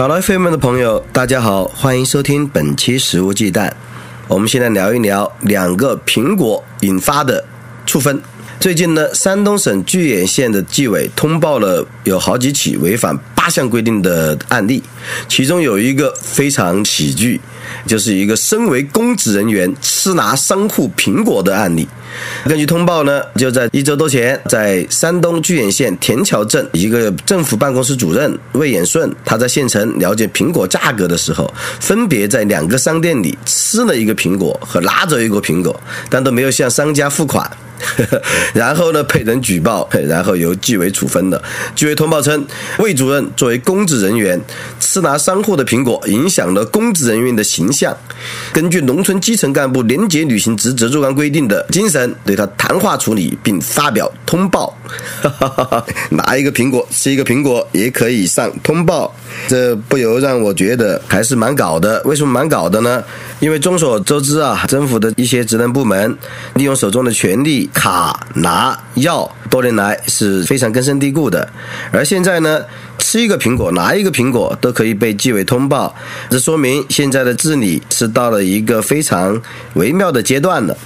考拉 FM 的朋友，大家好，欢迎收听本期《食物忌惮》。我们现在聊一聊两个苹果引发的处分。最近呢，山东省巨野县的纪委通报了有好几起违反八项规定的案例，其中有一个非常喜剧。就是一个身为公职人员吃拿商户苹果的案例。根据通报呢，就在一周多前，在山东巨野县田桥镇一个政府办公室主任魏延顺，他在县城了解苹果价格的时候，分别在两个商店里吃了一个苹果和拿走一个苹果，但都没有向商家付款。然后呢，被人举报，然后由纪委处分的。纪委通报称，魏主任作为公职人员，吃拿商户的苹果，影响了公职人员的形象。根据农村基层干部廉洁履行职责若干规定的精神，对他谈话处理，并发表通报。拿一个苹果，吃一个苹果，也可以上通报，这不由让我觉得还是蛮搞的。为什么蛮搞的呢？因为众所周知啊，政府的一些职能部门利用手中的权力。卡拿药多年来是非常根深蒂固的，而现在呢，吃一个苹果拿一个苹果都可以被纪委通报，这说明现在的治理是到了一个非常微妙的阶段了。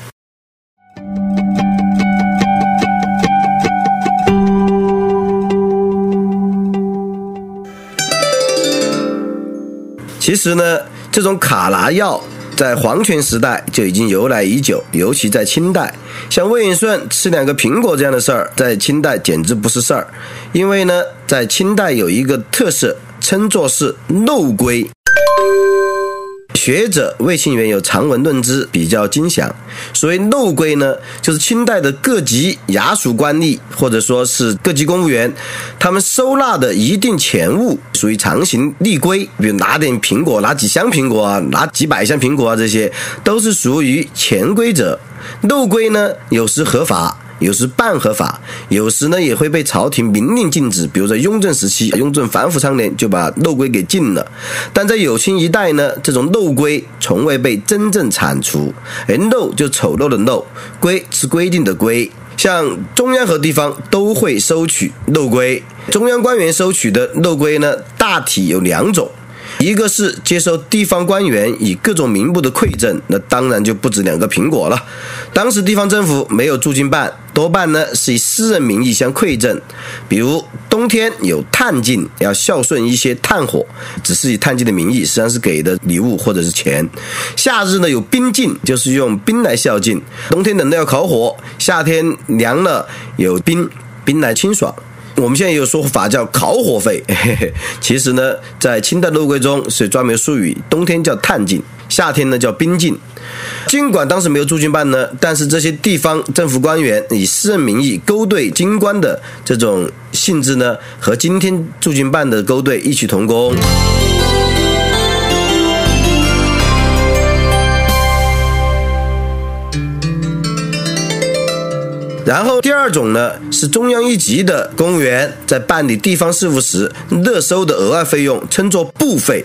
其实呢，这种卡拿药。在皇权时代就已经由来已久，尤其在清代，像魏延顺吃两个苹果这样的事儿，在清代简直不是事儿，因为呢，在清代有一个特色，称作是漏龟。学者魏庆元有长文论之，比较精详。所谓漏规呢，就是清代的各级衙署官吏，或者说是各级公务员，他们收纳的一定钱物，属于常行立规。比如拿点苹果，拿几箱苹果啊，拿几百箱苹果啊，这些都是属于潜规则。漏规呢，有时合法。有时半合法，有时呢也会被朝廷明令禁止。比如在雍正时期，雍正反腐倡廉就把漏规给禁了。但在有清一代呢，这种漏规从未被真正铲除。而漏就丑陋的漏，规是规定的规。像中央和地方都会收取漏规，中央官员收取的漏规呢，大体有两种。一个是接受地方官员以各种名目的馈赠，那当然就不止两个苹果了。当时地方政府没有驻京办，多半呢是以私人名义相馈赠。比如冬天有炭尽，要孝顺一些炭火，只是以炭尽的名义，实际上是给的礼物或者是钱。夏日呢有冰尽，就是用冰来孝敬。冬天冷的要烤火，夏天凉了有冰，冰来清爽。我们现在有说法叫烤火费，其实呢，在清代陆龟中是专门术语，冬天叫炭禁，夏天呢叫冰禁。尽管当时没有驻军办呢，但是这些地方政府官员以私人名义勾兑京官的这种性质呢，和今天驻军办的勾兑异曲同工。然后第二种呢，是中央一级的公务员在办理地方事务时勒收的额外费用，称作部费。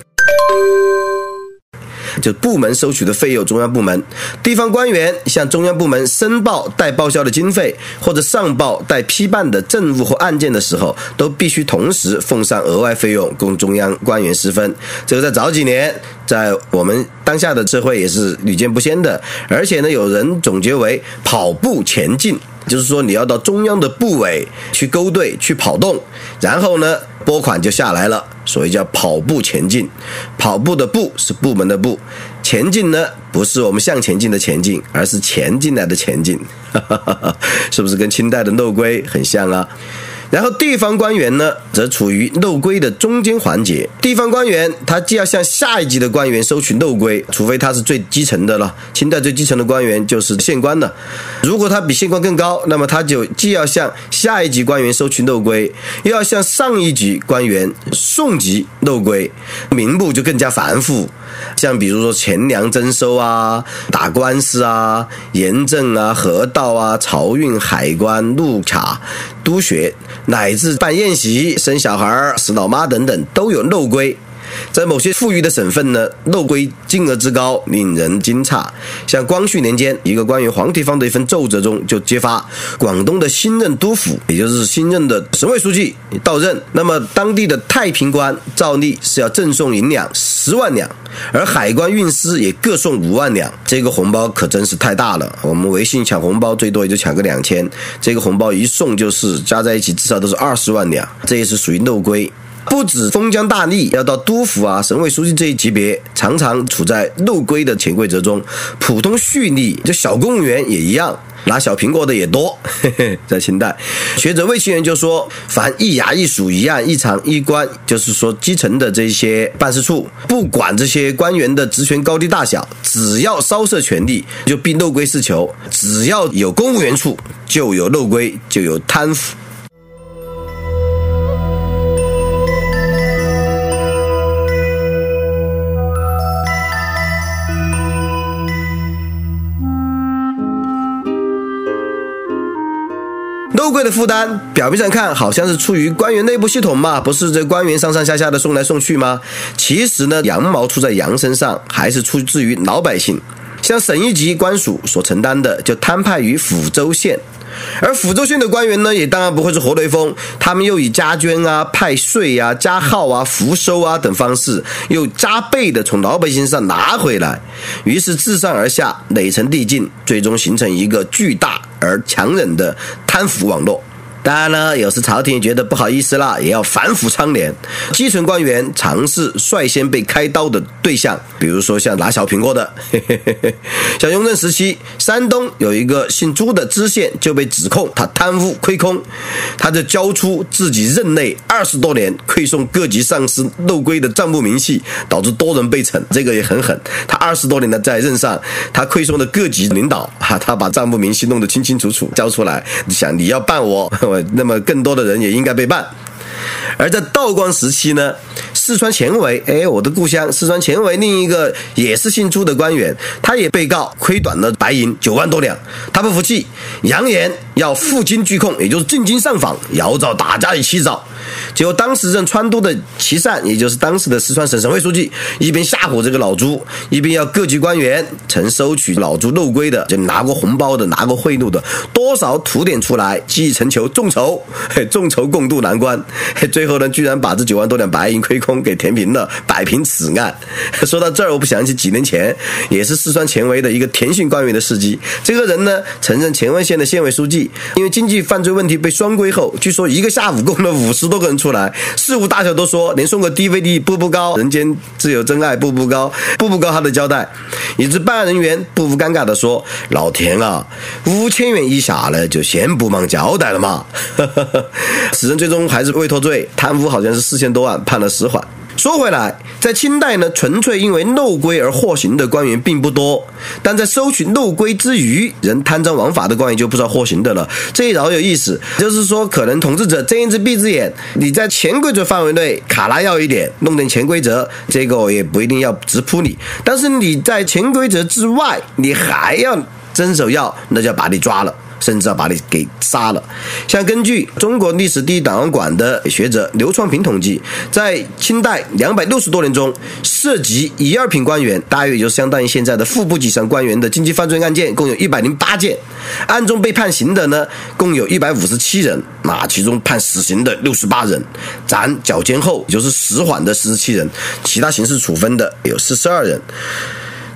就部门收取的费用，中央部门、地方官员向中央部门申报待报销的经费，或者上报待批办的政务或案件的时候，都必须同时奉上额外费用供中央官员私分。这个在早几年，在我们当下的社会也是屡见不鲜的。而且呢，有人总结为跑步前进。就是说，你要到中央的部委去勾兑、去跑动，然后呢，拨款就下来了。所以叫跑步前进。跑步的步是部门的步，前进呢不是我们向前进的前进，而是前进来的前进。是不是跟清代的漏规很像啊？然后地方官员呢，则处于漏规的中间环节。地方官员他既要向下一级的官员收取漏规，除非他是最基层的了。清代最基层的官员就是县官了。如果他比县官更高，那么他就既要向下一级官员收取漏规，又要向上一级官员送级漏规，名目就更加繁复。像比如说钱粮征收啊、打官司啊、盐政啊、河道啊、漕运、海关、路卡、输血，乃至办宴席、生小孩、死老妈等等，都有漏规。在某些富裕的省份呢，漏规金额之高令人惊诧。像光绪年间，一个关于黄提芳的一份奏折中就揭发，广东的新任督府，也就是新任的省委书记到任，那么当地的太平官照例是要赠送银两十万两，而海关运司也各送五万两。这个红包可真是太大了。我们微信抢红包最多也就抢个两千，这个红包一送就是加在一起至少都是二十万两，这也是属于漏规。不止封疆大吏要到督府啊、省委书记这一级别，常常处在漏规的潜规则中。普通蓄吏，就小公务员也一样，拿小苹果的也多。在清代，学者魏清源就说：“凡一衙一署一案一场一官，就是说基层的这些办事处，不管这些官员的职权高低大小，只要稍涉权力，就必漏规事求；只要有公务员处，就有漏规，就有贪腐。”漏规的负担，表面上看好像是出于官员内部系统嘛，不是这官员上上下下的送来送去吗？其实呢，羊毛出在羊身上，还是出自于老百姓。像省一级官署所承担的，就摊派于抚州县。而抚州县的官员呢，也当然不会是活雷锋，他们又以加捐啊、派税啊、加号啊、福收啊等方式，又加倍的从老百姓上拿回来，于是自上而下，累层递进，最终形成一个巨大而强忍的贪腐网络。当然了，有时朝廷觉得不好意思了，也要反腐倡廉。基层官员常是率先被开刀的对象，比如说像拿小苹果的，像雍正时期，山东有一个姓朱的知县就被指控他贪污亏空，他就交出自己任内二十多年馈送各级上司漏规的账目明细，导致多人被惩。这个也很狠，他二十多年的在任上，他馈送的各级领导，哈，他把账目明细弄得清清楚楚交出来，你想你要办我。那么更多的人也应该被办。而在道光时期呢，四川前围，哎，我的故乡四川前围另一个也是姓朱的官员，他也被告亏短了白银九万多两，他不服气，扬言要负荆拒控，也就是进京上访，摇诏打家里起早。结果当时任川督的齐善，也就是当时的四川省省委书记，一边吓唬这个老朱，一边要各级官员曾收取老朱漏规的，就拿过红包的，拿过贿赂的，多少吐点出来，积成球，众筹，众筹共度难关。最后呢，居然把这九万多两白银亏空给填平了，摆平此案。说到这儿，我不想起几年前也是四川前围的一个田姓官员的事迹。这个人呢，曾任乾温县的县委书记，因为经济犯罪问题被双规后，据说一个下午供了五十多个人出来，事务大小都说，连送个 DVD 步步高，人间自有真爱步步高，步步高他的交代，以致办案人员不无尴尬的说：“老田啊，五千元以下呢，就先不忙交代了嘛。”此人最终还是未脱对，贪污好像是四千多万，判了死缓。说回来，在清代呢，纯粹因为漏规而获刑的官员并不多，但在收取漏规之余，人贪赃枉法的官员就不少获刑的了。这一饶有意思，就是说，可能统治者睁一只闭一只眼，你在潜规则范围内卡拉要一点，弄点潜规则，这个也不一定要直扑你。但是你在潜规则之外，你还要遵守要，那就要把你抓了。甚至要把你给杀了。像根据中国历史第一档案馆的学者刘创平统计，在清代两百六十多年中，涉及一二品官员，大约也就相当于现在的副部级上官员的经济犯罪案件，共有一百零八件。案中被判刑的呢，共有一百五十七人，那其中判死刑的六十八人，斩绞监后，就是死缓的四十七人，其他刑事处分的有四十二人。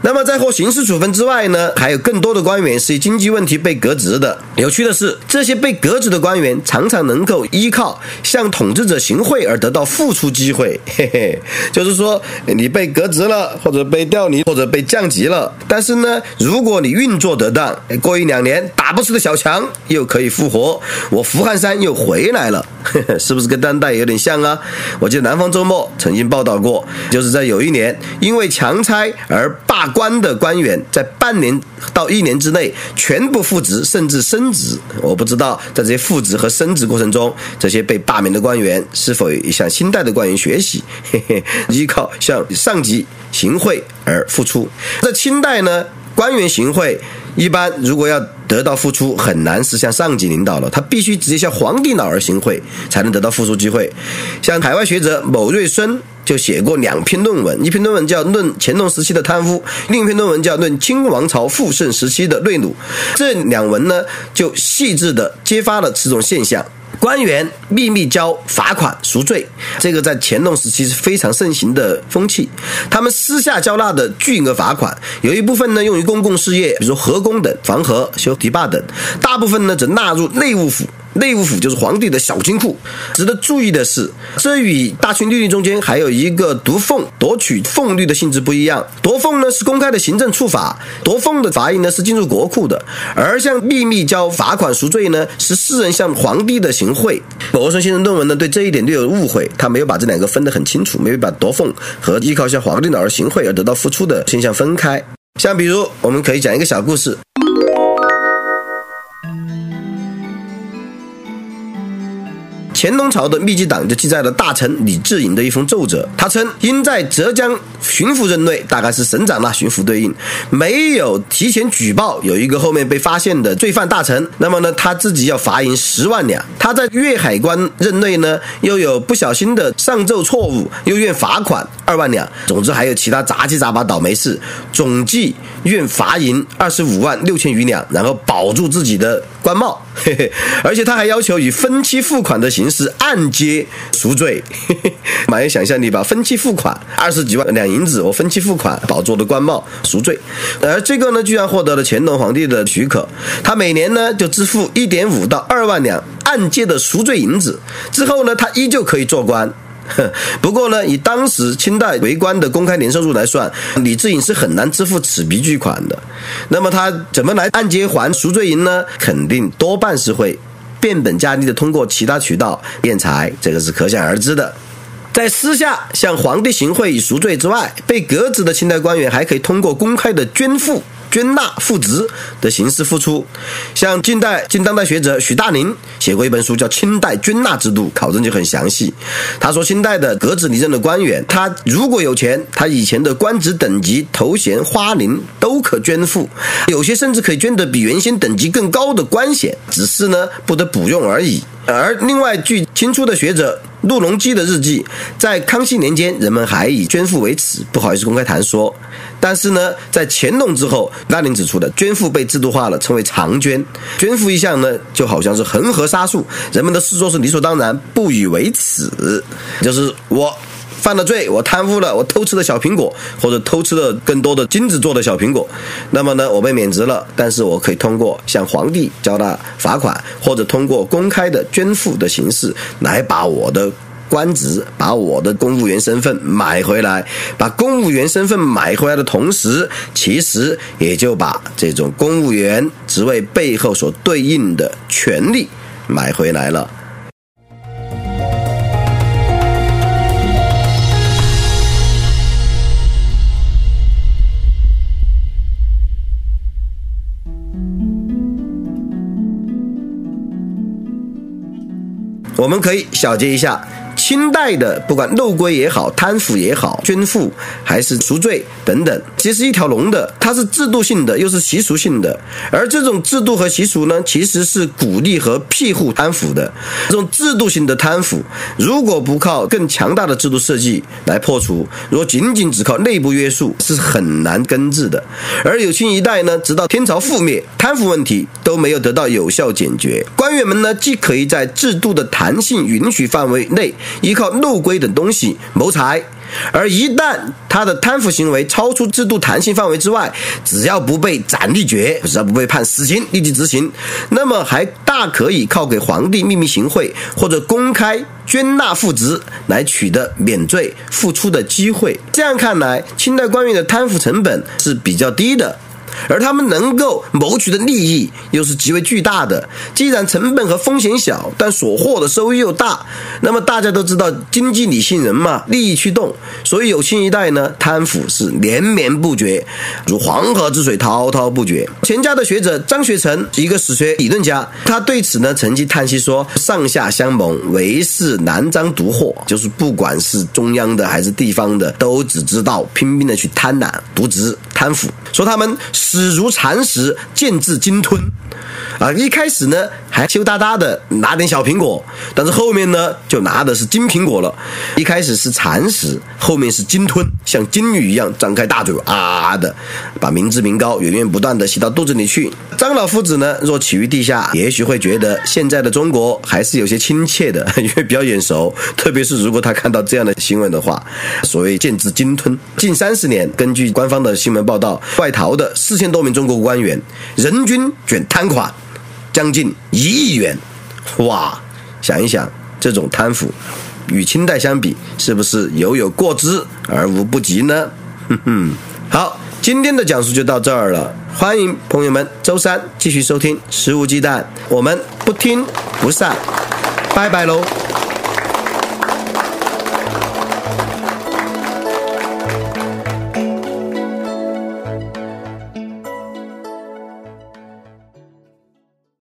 那么在获刑事处分之外呢，还有更多的官员是以经济问题被革职的。有趣的是，这些被革职的官员常常能够依靠向统治者行贿而得到复出机会。嘿嘿，就是说你被革职了，或者被调离，或者被降级了，但是呢，如果你运作得当，过一两年打不死的小强又可以复活，我福汉山又回来了，是不是跟当代有点像啊？我记得南方周末曾经报道过，就是在有一年因为强拆而罢官的官员，在半年到一年之内全部复职，甚至升职。我不知道在这些复职和升职过程中，这些被罢免的官员是否向新代的官员学习，嘿嘿，依靠向上级行贿而付出。在清代呢，官员行贿一般如果要得到付出，很难是向上级领导了，他必须直接向皇帝老儿行贿，才能得到付出机会。像海外学者某瑞孙就写过两篇论文，一篇论文叫《论乾隆时期的贪污》，另一篇论文叫《论清王朝复盛时期的内幕》。这两文呢，就细致地揭发了此种现象。官员秘密交罚款赎罪，这个在乾隆时期是非常盛行的风气。他们私下交纳的巨额罚款，有一部分呢用于公共事业，比如河工等、防河、修堤坝等；大部分呢则纳入内务府。内务府就是皇帝的小金库。值得注意的是，这与大清律例中间还有一个夺俸、夺取俸律的性质不一样。夺俸呢是公开的行政处罚，夺俸的罚银呢是进入国库的；而像秘密交罚款赎罪呢，是世人向皇帝的行贿。某生先生论文呢对这一点略有误会，他没有把这两个分得很清楚，没有把夺俸和依靠向皇帝而行贿而得到付出的现象分开。像比如，我们可以讲一个小故事。乾隆朝的秘籍档就记载了大臣李志隐的一封奏折，他称因在浙江巡抚任内，大概是省长啦，巡抚对应，没有提前举报有一个后面被发现的罪犯大臣，那么呢，他自己要罚银十万两。他在粤海关任内呢，又有不小心的上奏错误，又愿罚款二万两。总之还有其他杂七杂八倒霉事，总计愿罚银二十五万六千余两，然后保住自己的官帽。嘿嘿，而且他还要求以分期付款的形式。按揭赎罪，蛮有想象力吧？分期付款二十几万两银子，我分期付款保住的官帽赎罪，而这个呢，居然获得了乾隆皇帝的许可，他每年呢就支付一点五到二万两按揭的赎罪银子，之后呢，他依旧可以做官。不过呢，以当时清代为官的公开年收入来算，李志隐是很难支付此笔巨款的。那么他怎么来按揭还赎罪银呢？肯定多半是会。变本加厉的通过其他渠道敛财，这个是可想而知的。在私下向皇帝行贿以赎罪之外，被革职的清代官员还可以通过公开的捐赋。捐纳复职的形式付出，像近代近当代学者许大宁写过一本书叫《清代捐纳制度》，考证就很详细。他说，清代的革职离任的官员，他如果有钱，他以前的官职等级、头衔、花翎都可捐赋，有些甚至可以捐得比原先等级更高的官衔，只是呢不得补用而已。而另外，据清初的学者陆龙基的日记，在康熙年间，人们还以捐赋为耻，不好意思公开谈说。但是呢，在乾隆之后，拉林指出的捐赋被制度化了，称为长捐。捐赋一项呢，就好像是恒河沙数，人们的视作是理所当然，不以为耻。就是我犯了罪，我贪污了，我偷吃了小苹果，或者偷吃了更多的金子做的小苹果，那么呢，我被免职了，但是我可以通过向皇帝交纳罚款，或者通过公开的捐赋的形式来把我的。官职把我的公务员身份买回来，把公务员身份买回来的同时，其实也就把这种公务员职位背后所对应的权利买回来了。我们可以小结一下。清代的不管漏规也好，贪腐也好，捐赋还是赎罪等等，其实一条龙的，它是制度性的，又是习俗性的。而这种制度和习俗呢，其实是鼓励和庇护贪腐的。这种制度性的贪腐，如果不靠更强大的制度设计来破除，如果仅仅只靠内部约束，是很难根治的。而有清一代呢，直到天朝覆灭，贪腐问题都没有得到有效解决。官员们呢，既可以在制度的弹性允许范围内。依靠漏规等东西谋财。而一旦他的贪腐行为超出制度弹性范围之外，只要不被斩立决，只要不被判死刑立即执行，那么还大可以靠给皇帝秘密行贿或者公开捐纳赋职来取得免罪复出的机会。这样看来，清代官员的贪腐成本是比较低的。而他们能够谋取的利益又是极为巨大的。既然成本和风险小，但所获的收益又大，那么大家都知道经济理性人嘛，利益驱动，所以有新一代呢，贪腐是连绵不绝，如黄河之水滔滔不绝。钱家的学者张学成，一个史学理论家，他对此呢曾经叹息说：“上下相盟，唯是南张独获。”就是不管是中央的还是地方的，都只知道拼命的去贪婪、渎职、贪腐，说他们。死如蚕食，见至鲸吞，啊！一开始呢还羞答答的拿点小苹果，但是后面呢就拿的是金苹果了。一开始是蚕食，后面是鲸吞，像鲸鱼一样张开大嘴啊的，把民脂民膏源源不断的吸到肚子里去。张老夫子呢，若起于地下，也许会觉得现在的中国还是有些亲切的，因为比较眼熟。特别是如果他看到这样的新闻的话，所谓见之鲸吞。近三十年，根据官方的新闻报道，外逃的。四千多名中国官员，人均卷贪款将近一亿元，哇！想一想，这种贪腐与清代相比，是不是犹有过之而无不及呢？哼哼。好，今天的讲述就到这儿了，欢迎朋友们周三继续收听《食无鸡蛋》，我们不听不散，拜拜喽。